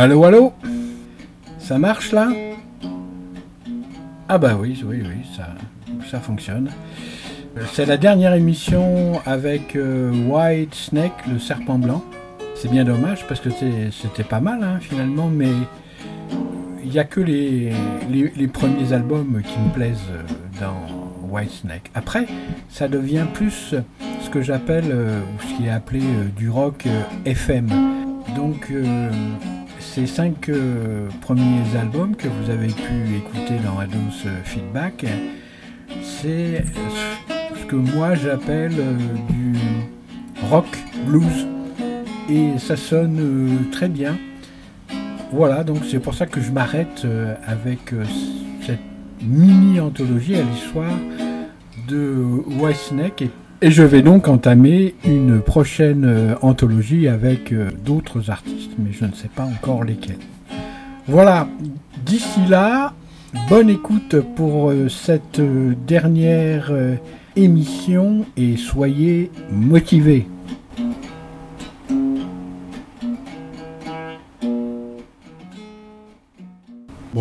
Allô, allô? Ça marche là? Ah bah oui, oui, oui, ça, fonctionne. C'est la dernière émission avec euh, White Snake, le serpent blanc. C'est bien dommage parce que c'était pas mal hein, finalement, mais il n'y a que les, premiers albums qui me plaisent euh, dans White Snake. Après, ça devient plus ce que j'appelle, euh, ou ce qui est appelé du rock FM. Donc ces cinq premiers albums que vous avez pu écouter dans Ados Feedback, c'est que moi j'appelle euh, du rock blues. Et ça sonne euh, très bien. Voilà, donc c'est pour ça que je m'arrête euh, avec cette mini-anthologie à l'histoire de Whitesnake et, et je vais donc entamer une prochaine anthologie avec d'autres artistes, mais je ne sais pas encore lesquels. Voilà, d'ici là, bonne écoute pour cette dernière émission et soyez motivés.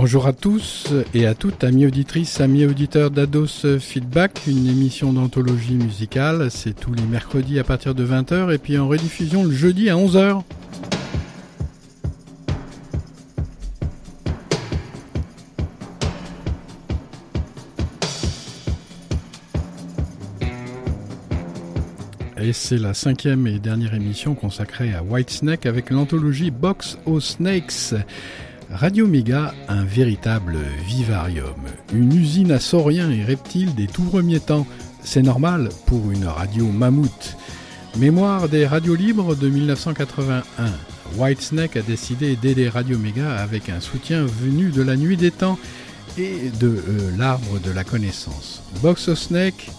Bonjour à tous et à toutes, amis auditrices, amis auditeurs d'Ados Feedback, une émission d'anthologie musicale. C'est tous les mercredis à partir de 20h et puis en rediffusion le jeudi à 11h. et c'est la cinquième et dernière émission consacrée à Whitesnake avec l'anthologie Box of Snakes. Radio Méga, un véritable vivarium, une usine à sauriens et reptiles des tout premiers temps. C'est normal pour une radio mammouth. Mémoire des radios libres de 1981. Whitesnake a décidé d'aider Radio Méga avec un soutien venu de la nuit des temps et de euh, l'arbre de la connaissance. Box of Snake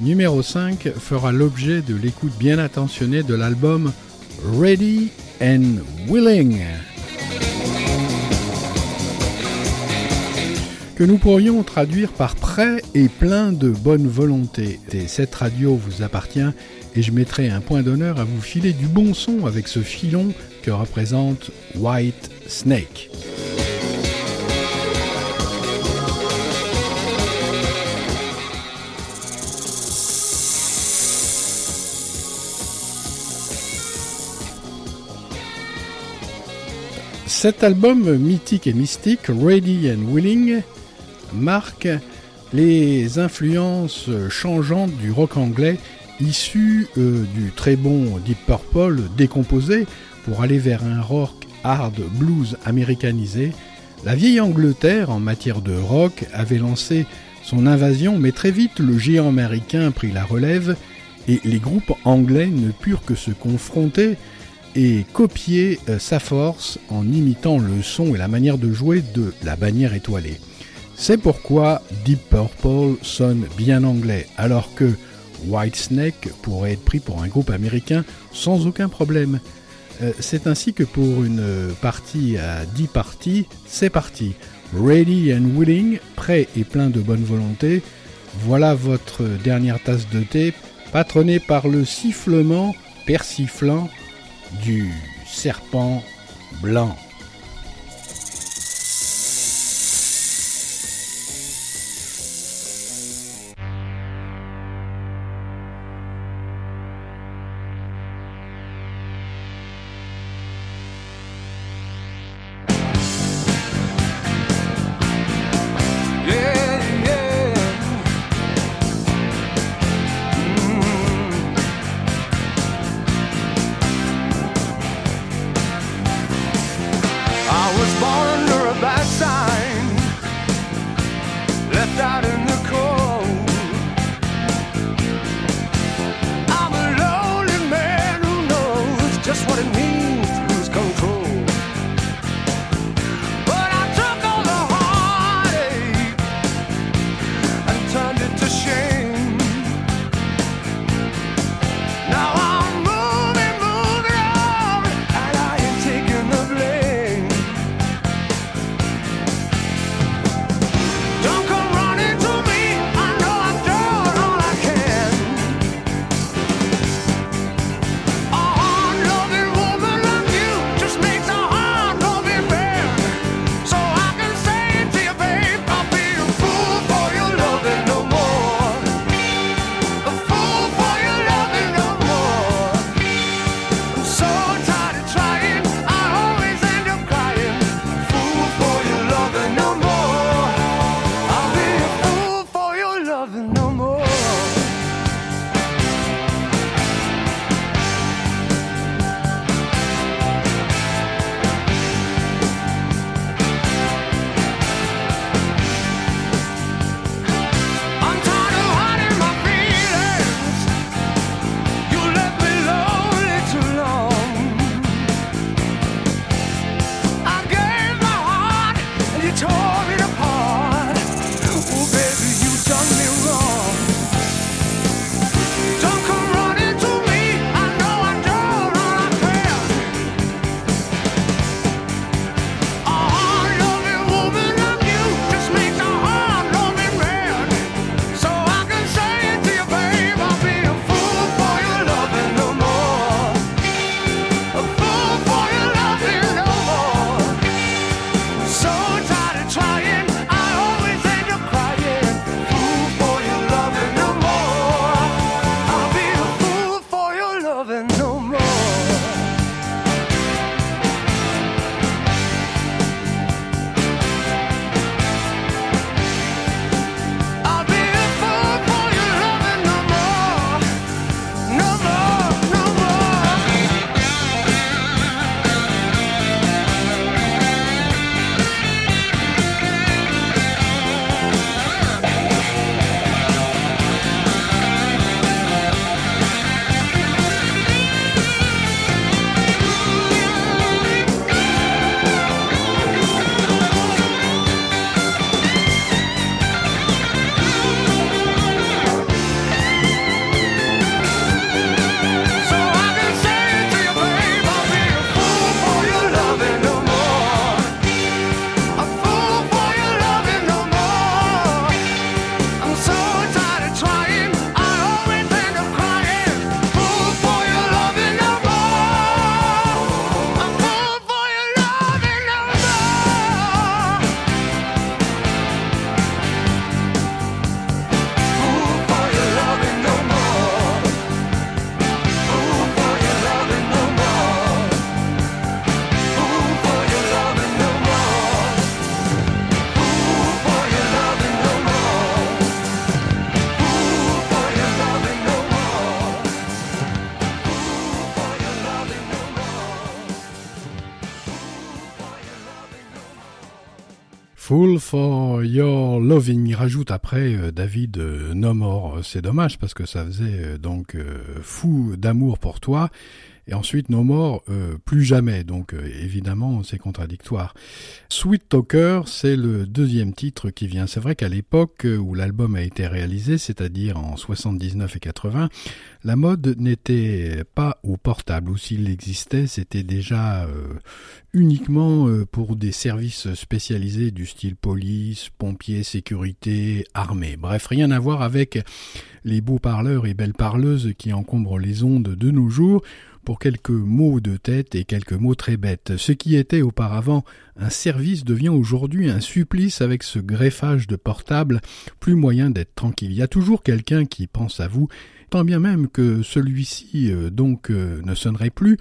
numéro 5 fera l'objet de l'écoute bien attentionnée de l'album Ready and Willing. Que nous pourrions traduire par prêt et plein de bonne volonté. Et cette radio vous appartient et je mettrai un point d'honneur à vous filer du bon son avec ce filon que représente White Snake. Cet album mythique et mystique, Ready and Willing, marque les influences changeantes du rock anglais issu euh, du très bon Deep Purple décomposé pour aller vers un rock hard blues américanisé. La vieille Angleterre en matière de rock avait lancé son invasion mais très vite le géant américain prit la relève et les groupes anglais ne purent que se confronter et copier euh, sa force en imitant le son et la manière de jouer de la bannière étoilée. C'est pourquoi Deep Purple sonne bien anglais, alors que Whitesnake pourrait être pris pour un groupe américain sans aucun problème. Euh, c'est ainsi que pour une partie à 10 parties, c'est parti. Ready and willing, prêt et plein de bonne volonté, voilà votre dernière tasse de thé, patronnée par le sifflement persiflant du serpent blanc. Full for Your Loving. Rajoute après euh, David euh, No More. C'est dommage parce que ça faisait euh, donc fou d'amour pour toi et ensuite No More, euh, plus jamais. Donc euh, évidemment, c'est contradictoire. Sweet Talker, c'est le deuxième titre qui vient. C'est vrai qu'à l'époque où l'album a été réalisé, c'est-à-dire en 79 et 80, la mode n'était pas au portable, ou s'il existait, c'était déjà euh, uniquement pour des services spécialisés du style police, pompiers, sécurité, armée. Bref, rien à voir avec les beaux parleurs et belles parleuses qui encombrent les ondes de nos jours, pour quelques mots de tête et quelques mots très bêtes. Ce qui était auparavant un service devient aujourd'hui un supplice avec ce greffage de portable, plus moyen d'être tranquille. Il y a toujours quelqu'un qui pense à vous, tant bien même que celui-ci euh, donc euh, ne sonnerait plus.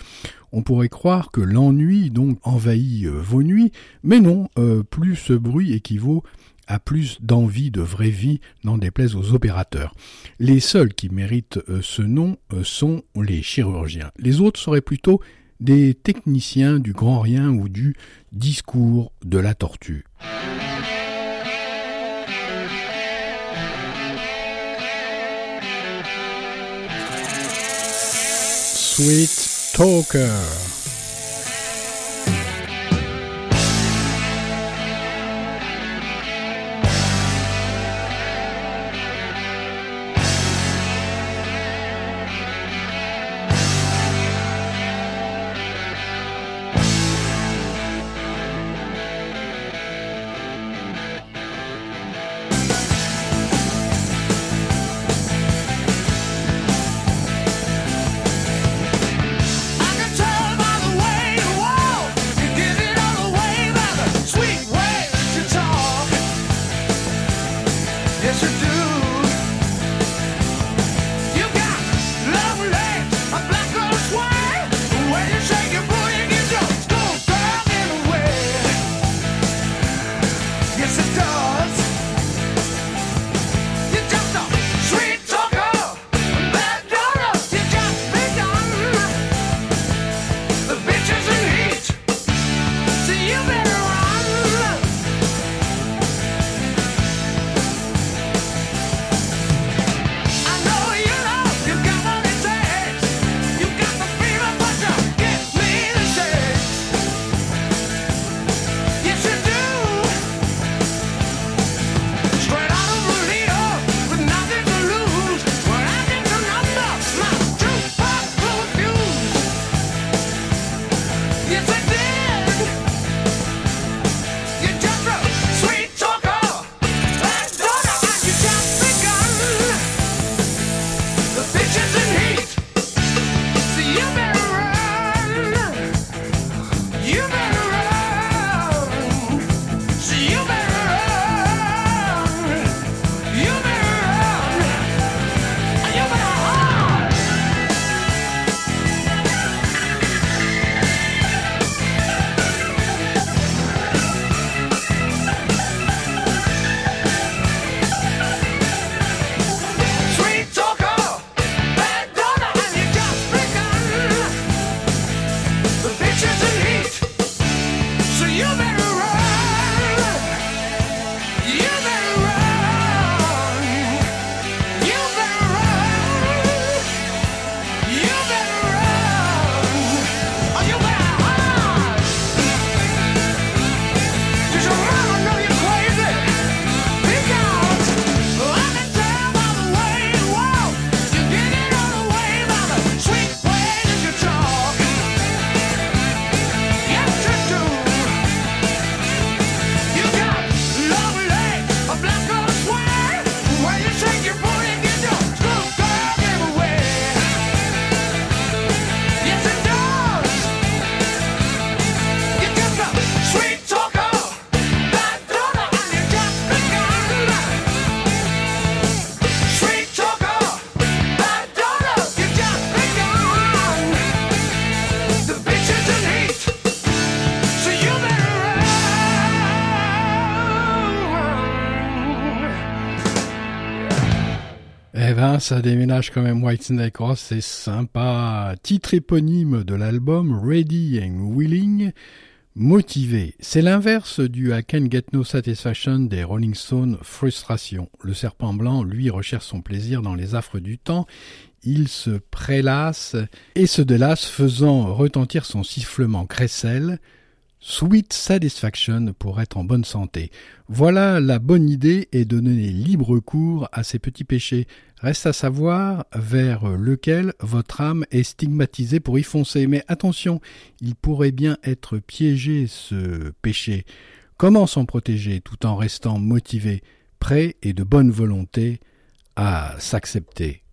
On pourrait croire que l'ennui donc envahit euh, vos nuits, mais non, plus ce bruit équivaut a plus d'envie de vraie vie, n'en déplaise aux opérateurs. Les seuls qui méritent euh, ce nom euh, sont les chirurgiens. Les autres seraient plutôt des techniciens du grand rien ou du discours de la tortue. Sweet Talker. Ça déménage quand même Whitesnake Ross, c'est sympa. Titre éponyme de l'album Ready and Willing, Motivé, c'est l'inverse du I can get no satisfaction des Rolling Stones frustration. Le serpent blanc, lui, recherche son plaisir dans les affres du temps, il se prélasse et se délasse faisant retentir son sifflement crécelle, Sweet Satisfaction pour être en bonne santé. Voilà la bonne idée et de donner libre cours à ces petits péchés. Reste à savoir vers lequel votre âme est stigmatisée pour y foncer. Mais attention, il pourrait bien être piégé ce péché. Comment s'en protéger tout en restant motivé, prêt et de bonne volonté à s'accepter?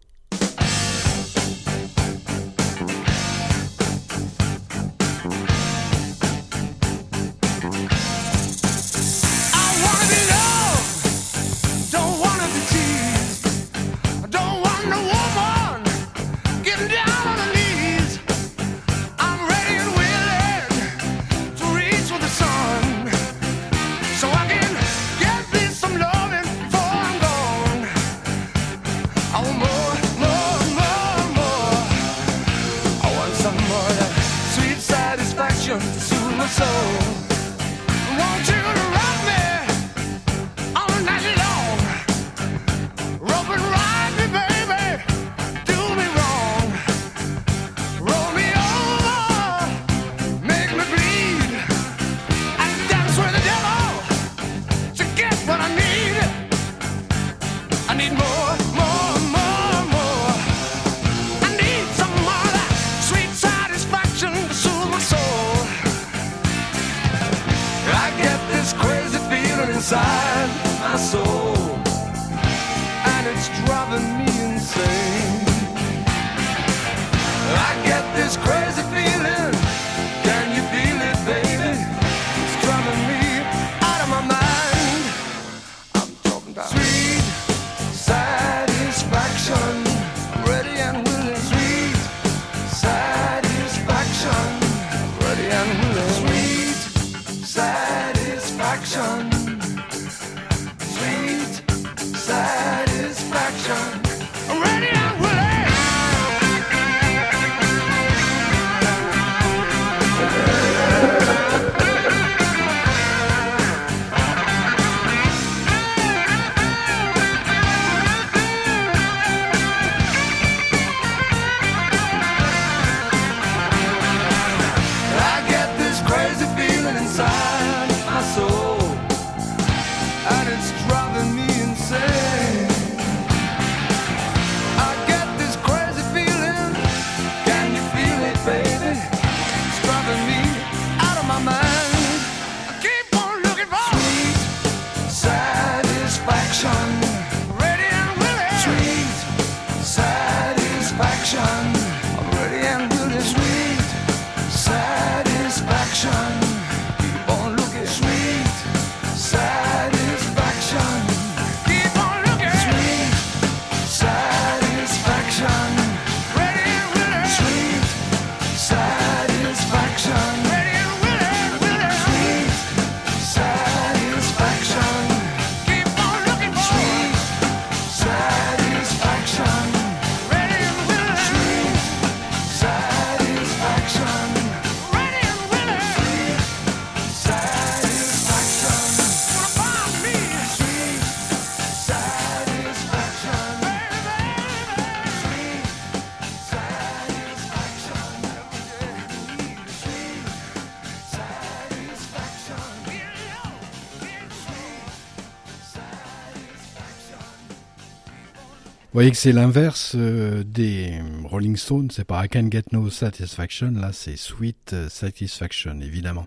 Voyez que c'est l'inverse euh, des Rolling Stones, c'est pas I Can Get No Satisfaction, là c'est Sweet Satisfaction, évidemment.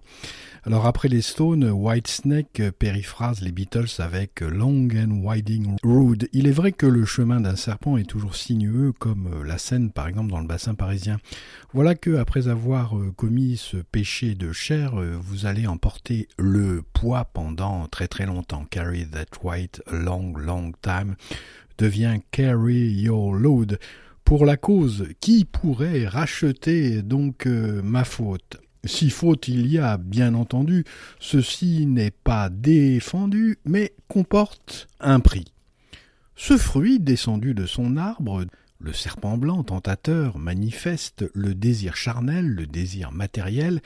Alors après les Stones, Whitesnake périphrase les Beatles avec Long and Winding Road. Il est vrai que le chemin d'un serpent est toujours sinueux, comme la Seine par exemple dans le bassin parisien. Voilà que après avoir euh, commis ce péché de chair, euh, vous allez emporter le poids pendant très très longtemps. Carry that a long long time devient Carry Your Load pour la cause qui pourrait racheter donc euh, ma faute? Si faute il y a, bien entendu, ceci n'est pas défendu, mais comporte un prix. Ce fruit descendu de son arbre, le serpent blanc tentateur manifeste le désir charnel, le désir matériel,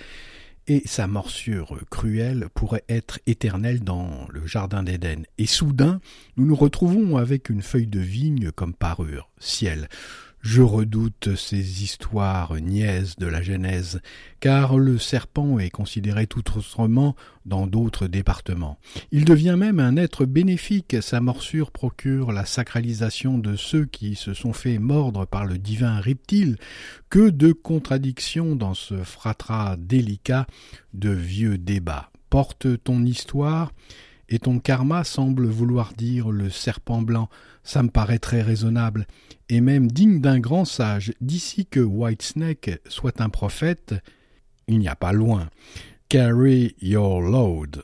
et sa morsure cruelle pourrait être éternelle dans le jardin d'Éden. Et soudain, nous nous retrouvons avec une feuille de vigne comme parure, ciel. Je redoute ces histoires niaises de la Genèse, car le serpent est considéré tout autrement dans d'autres départements. Il devient même un être bénéfique, sa morsure procure la sacralisation de ceux qui se sont fait mordre par le divin reptile. Que de contradictions dans ce fratras délicat de vieux débats. Porte ton histoire, et ton karma semble vouloir dire le serpent blanc, ça me paraît très raisonnable, et même digne d'un grand sage. D'ici que Whitesnake soit un prophète, il n'y a pas loin. Carry your load.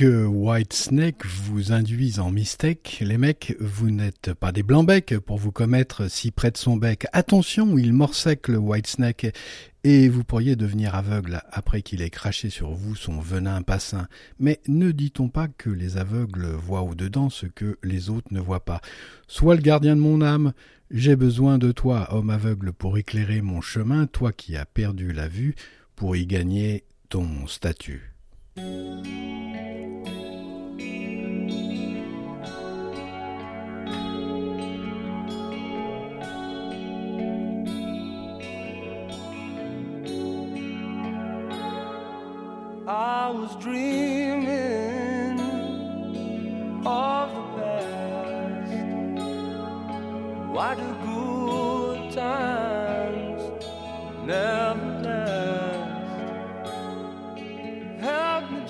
Que White Snake vous induise en mistake, les mecs, vous n'êtes pas des blancs-becs pour vous commettre si près de son bec. Attention, il morsec le White Snake et vous pourriez devenir aveugle après qu'il ait craché sur vous son venin passin. Mais ne dit-on pas que les aveugles voient au-dedans ce que les autres ne voient pas? Sois le gardien de mon âme, j'ai besoin de toi, homme aveugle, pour éclairer mon chemin, toi qui as perdu la vue, pour y gagner ton statut. I was dreaming of the past. Why do good times never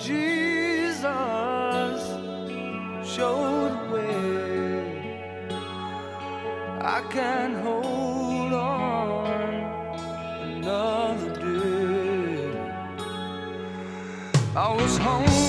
Jesus, show the way. I can't hold on another day. I was hungry,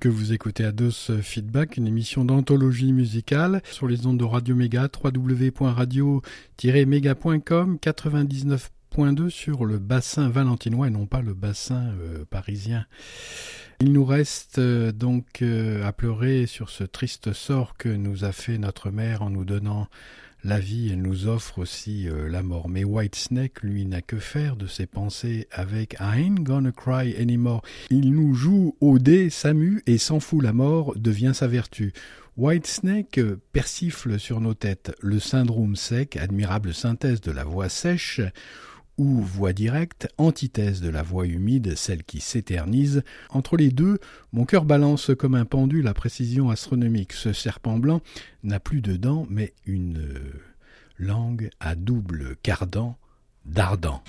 que vous écoutez Ados Feedback, une émission d'anthologie musicale sur les ondes de Radio Méga, www.radio-méga.com, 99.2 sur le bassin valentinois et non pas le bassin euh, parisien. Il nous reste euh, donc euh, à pleurer sur ce triste sort que nous a fait notre mère en nous donnant la vie, nous offre aussi euh, la mort. Mais Whitesnake, lui, n'a que faire de ses pensées avec I ain't gonna cry anymore. Il nous joue au dé, s'amuse et s'en fout la mort devient sa vertu. Whitesnake euh, persifle sur nos têtes le syndrome sec, admirable synthèse de la voix sèche, ou voix directe, antithèse de la voix humide, celle qui s'éternise. Entre les deux, mon cœur balance comme un pendule à précision astronomique. Ce serpent blanc n'a plus de dents, mais une langue à double cardan d'ardent.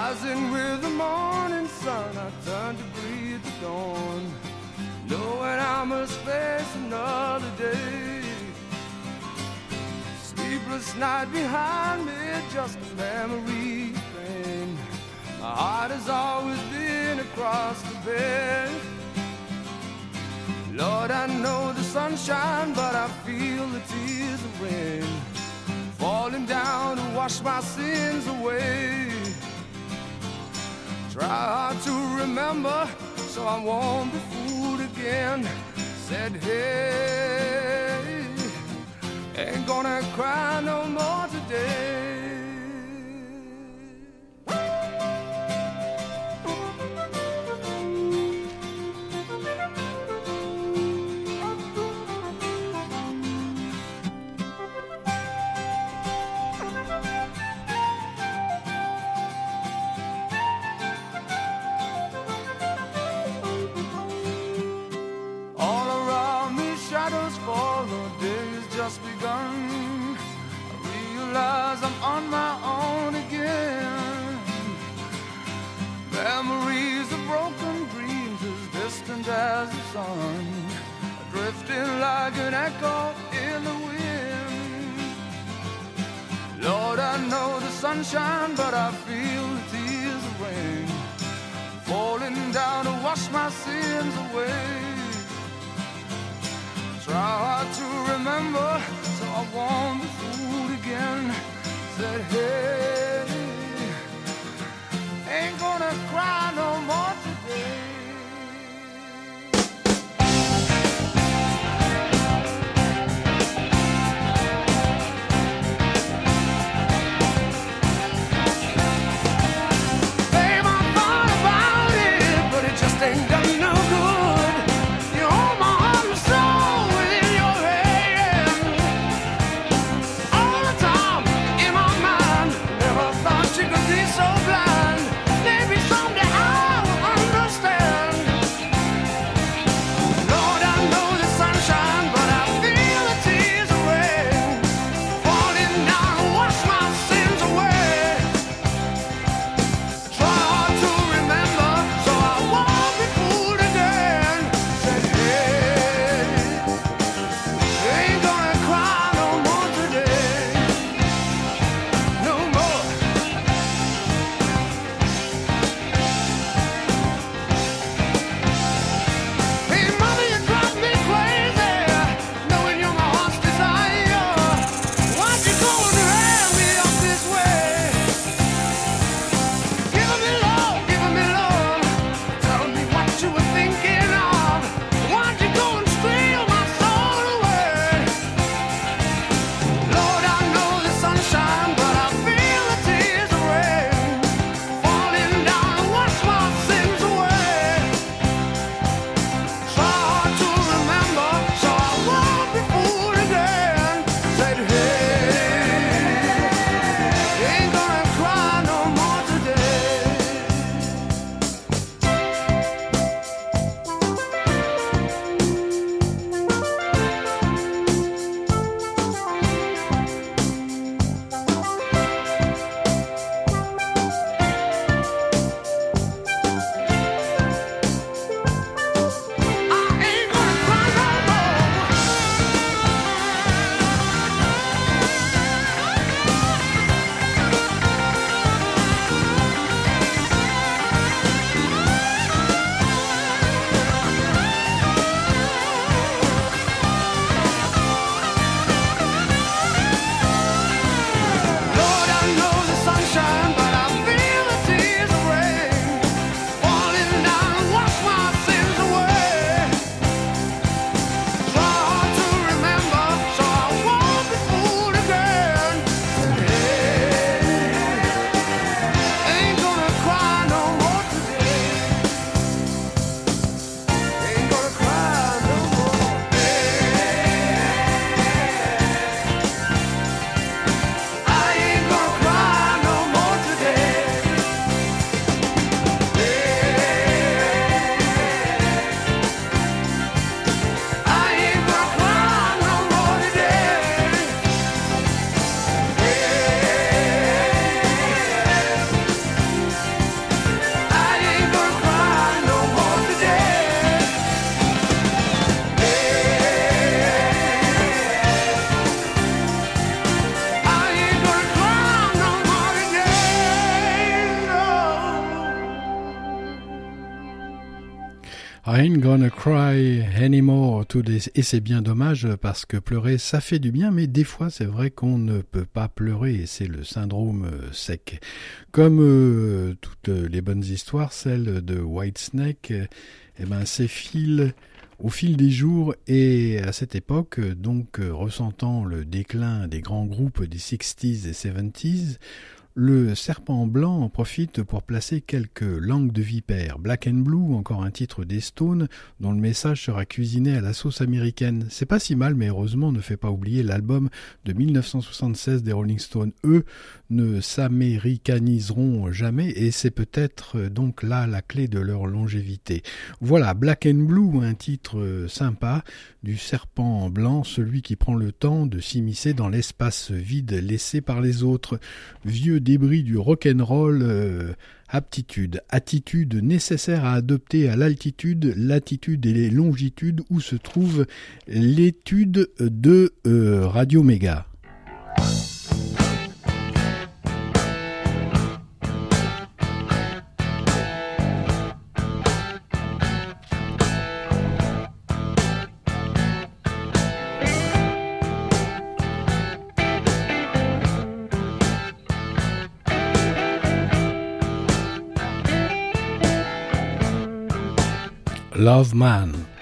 Rising with the morning sun, I turn to breathe the dawn. Knowing I must face another day. Sleepless night behind me, just a memory train. My heart has always been across the bed. Lord, I know the sunshine, but I feel the tears of rain falling down to wash my sins away. Try to remember so I won't be fooled again. Said, hey, ain't gonna cry no more today. Sunshine, but I feel the tears of rain falling down to wash my sins away. Try hard to remember so I won't be fooled again. Said, hey, ain't gonna cry no more gonna cry anymore. Et c'est bien dommage parce que pleurer, ça fait du bien, mais des fois, c'est vrai qu'on ne peut pas pleurer et c'est le syndrome euh, sec. Comme euh, toutes les bonnes histoires, celle de Whitesnake, eh ben, s'effile au fil des jours et à cette époque, donc ressentant le déclin des grands groupes des 60s et 70s, le serpent blanc en profite pour placer quelques langues de vipère. Black and Blue, encore un titre des Stones, dont le message sera cuisiné à la sauce américaine. C'est pas si mal, mais heureusement ne fait pas oublier l'album de 1976 des Rolling Stones. Eux ne s'américaniseront jamais et c'est peut-être donc là la clé de leur longévité. Voilà, Black and Blue, un titre sympa du serpent blanc, celui qui prend le temps de s'immiscer dans l'espace vide laissé par les autres. Vieux débris du rock'n'roll, euh, aptitude, attitude nécessaire à adopter à l'altitude, latitude et les longitudes où se trouve l'étude de euh, Radio. Love Man.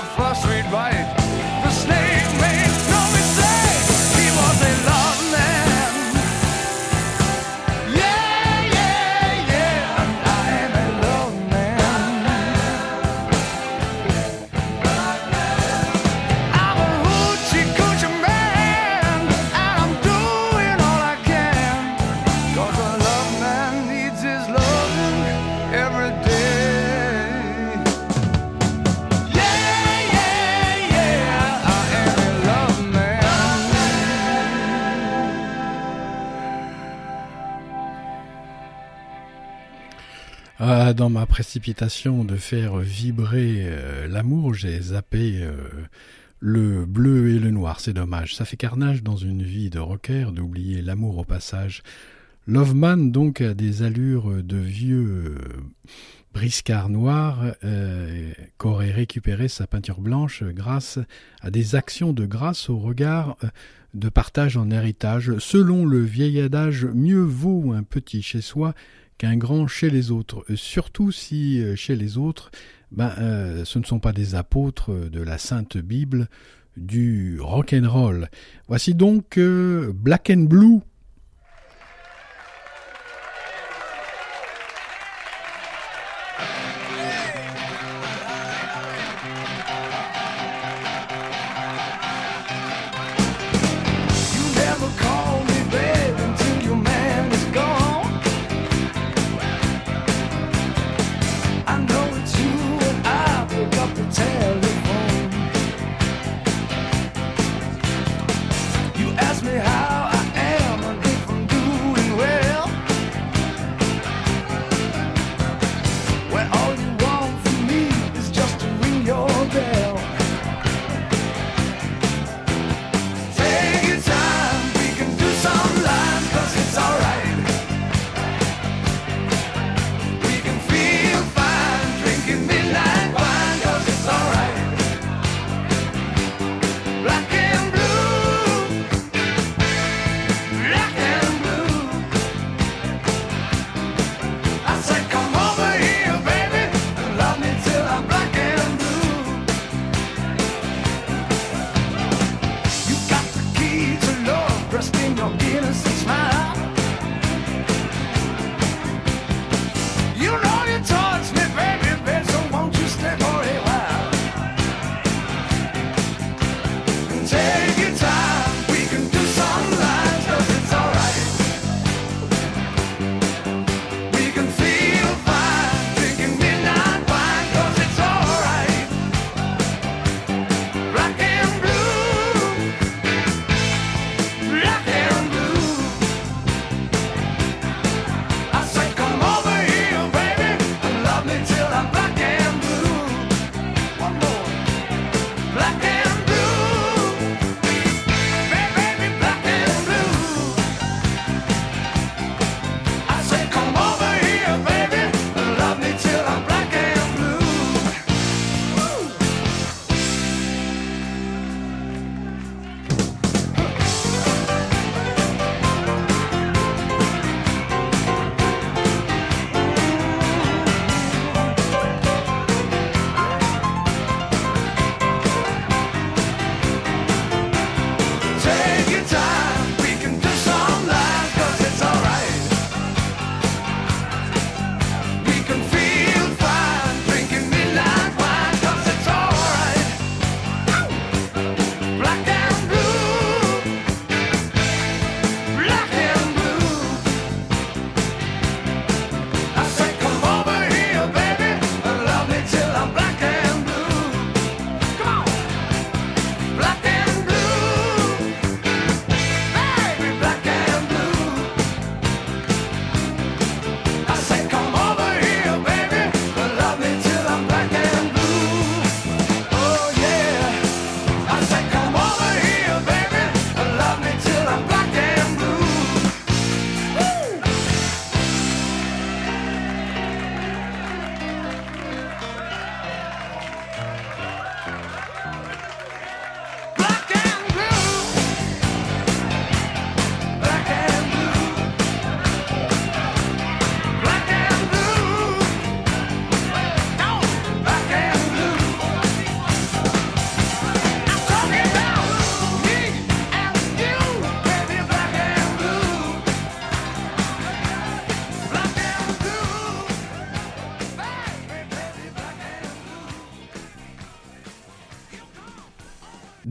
First frost read by it. Dans ma précipitation de faire vibrer euh, l'amour, j'ai zappé euh, le bleu et le noir. C'est dommage. Ça fait carnage dans une vie de rocker d'oublier l'amour au passage. Loveman, donc, a des allures de vieux euh, briscard noir qu'aurait récupéré sa peinture blanche grâce à des actions de grâce au regard de partage en héritage. Selon le vieil adage, mieux vaut un petit chez soi qu'un grand chez les autres, euh, surtout si euh, chez les autres, ben, euh, ce ne sont pas des apôtres de la Sainte Bible du rock. Voici donc Black and Blue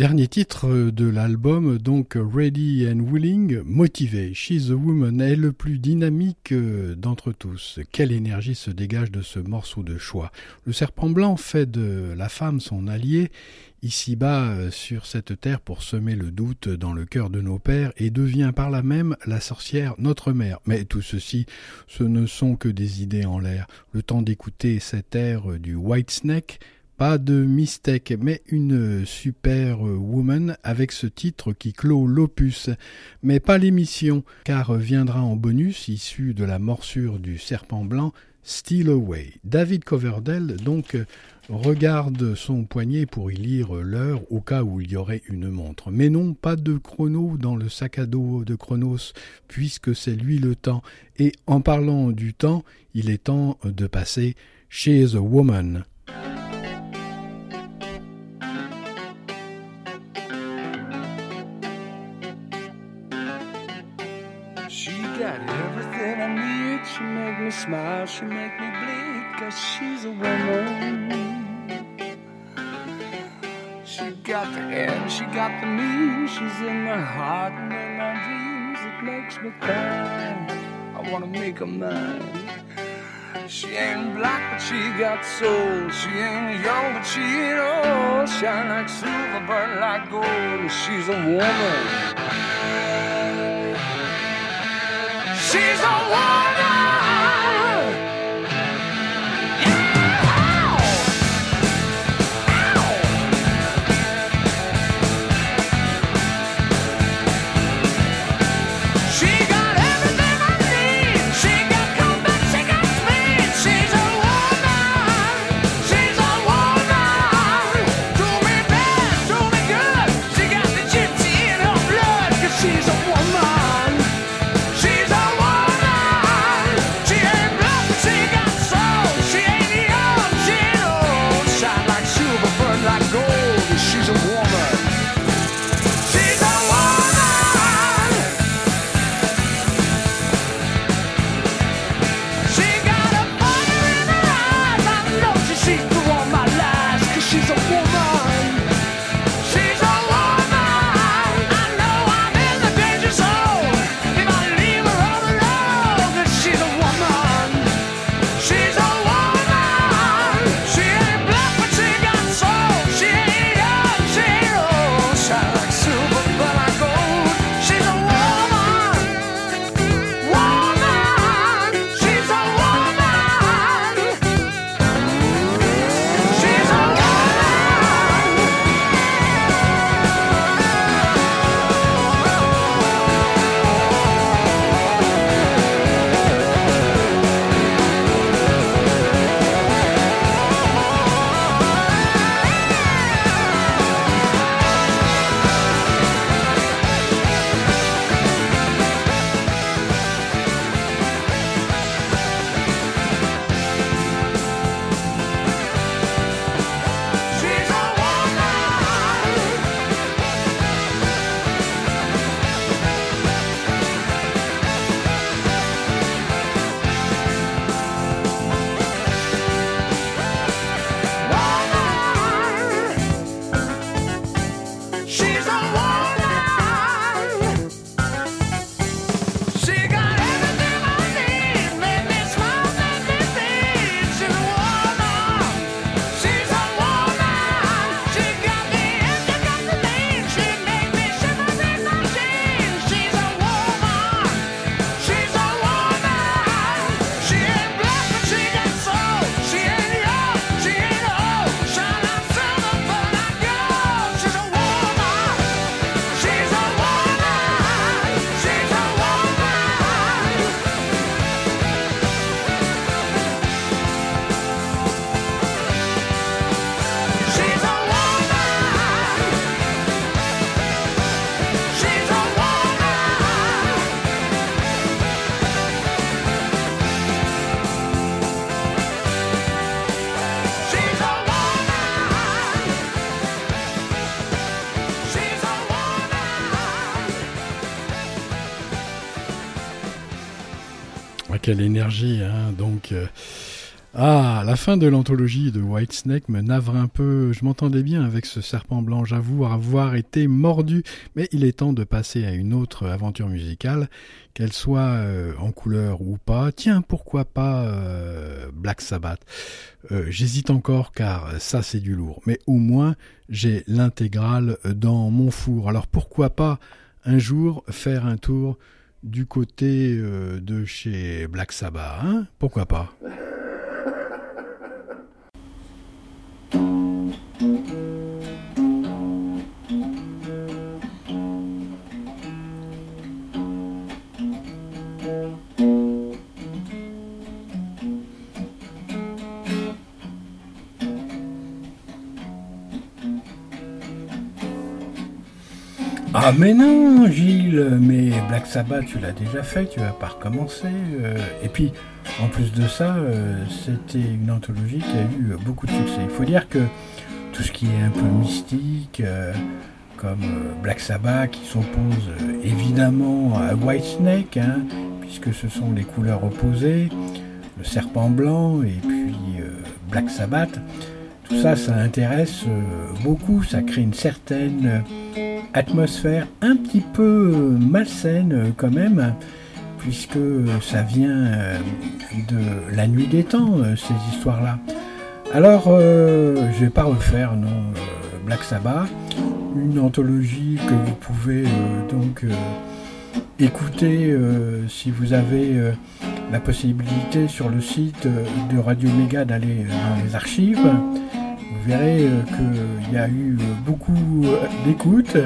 Dernier titre de l'album, donc Ready and Willing, Motivé. She's a Woman est le plus dynamique d'entre tous. Quelle énergie se dégage de ce morceau de choix. Le serpent blanc fait de la femme son allié ici-bas sur cette terre pour semer le doute dans le cœur de nos pères et devient par là même la sorcière notre mère. Mais tout ceci, ce ne sont que des idées en l'air. Le temps d'écouter cet air du White Snake pas de mistake, mais une super woman avec ce titre qui clôt l'opus. Mais pas l'émission, car viendra en bonus, issu de la morsure du serpent blanc, Steal Away. David Coverdale, donc, regarde son poignet pour y lire l'heure au cas où il y aurait une montre. Mais non, pas de chrono dans le sac à dos de Chronos, puisque c'est lui le temps. Et en parlant du temps, il est temps de passer chez a Woman. Me smile, she make me bleed, cause she's a woman. She got the end, she got the means, she's in my heart and in my dreams. It makes me cry. I wanna make her mine. She ain't black, but she got soul. She ain't young, but she ain't old. Shine like silver, burn like gold. She's a woman. She's a woman. Quelle énergie, hein, donc. Euh, Ah, la fin de l'anthologie de Whitesnake me navre un peu. Je m'entendais bien avec ce serpent blanc, j'avoue avoir été mordu. Mais il est temps de passer à une autre aventure musicale, qu'elle soit euh, en couleur ou pas. Tiens, pourquoi pas euh, Black Sabbath J'hésite encore car ça c'est du lourd. Mais au moins j'ai l'intégrale dans mon four. Alors pourquoi pas un jour faire un tour du côté de chez Black Sabbath, hein? Pourquoi pas? Ah mais non Gilles, mais Black Sabbath tu l'as déjà fait, tu vas pas recommencer. Euh. et puis en plus de ça, euh, c'était une anthologie qui a eu beaucoup de succès. Il faut dire que tout ce qui est un peu mystique, euh, comme Black Sabbath qui s'oppose évidemment à Whitesnake, hein, puisque ce sont les couleurs opposées, le serpent blanc et puis Black Sabbath, tout ça, ça intéresse beaucoup, ça crée une certaine atmosphère un petit peu malsaine euh, quand même, puisque ça vient euh, de la nuit des temps, euh, ces histoires-là. Alors, je vais pas refaire non Black Sabbath, une anthologie que vous pouvez donc écouter si vous avez la possibilité sur le site de Radio Méga d'aller dans les archives vous verrez euh, qu'il y a eu euh, beaucoup euh, d'écoutes,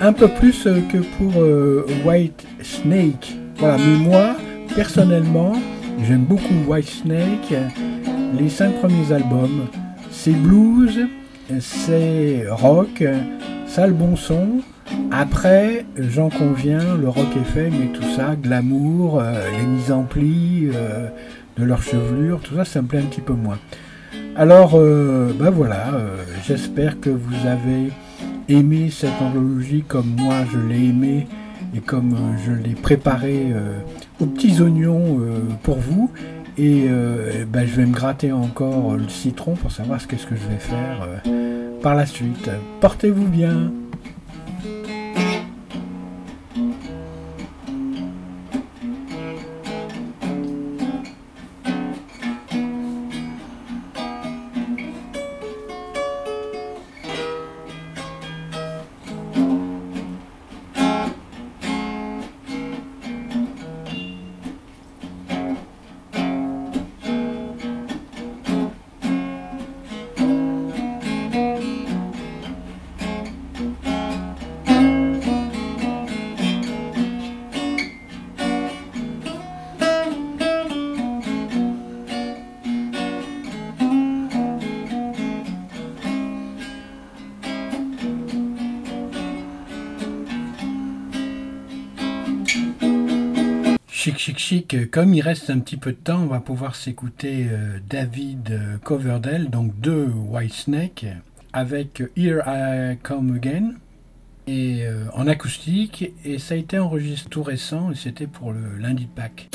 un peu plus que pour White Snake. Voilà, mais moi, personnellement, j'aime beaucoup White Snake. Les cinq premiers albums, c'est blues, c'est rock, ça le bon son. Après, j'en conviens, le rock fait, mais tout ça, glamour, les mises en pli de leur chevelure, tout ça, ça me plaît un petit peu moins. Alors, ben voilà, euh, j'espère que vous avez aimé cette anthologie comme moi je l'ai aimé et comme euh, je l'ai préparé aux petits oignons pour vous. Et ben, je vais me gratter encore le citron pour savoir ce, que je vais faire par la suite. Portez-vous bien. Comme il reste un petit peu de temps, on va pouvoir s'écouter euh, David euh, Coverdale, donc de Whitesnake, avec Here I Come Again, et euh, en acoustique, et ça a été enregistré tout récent, et c'était pour le lundi de Pâques.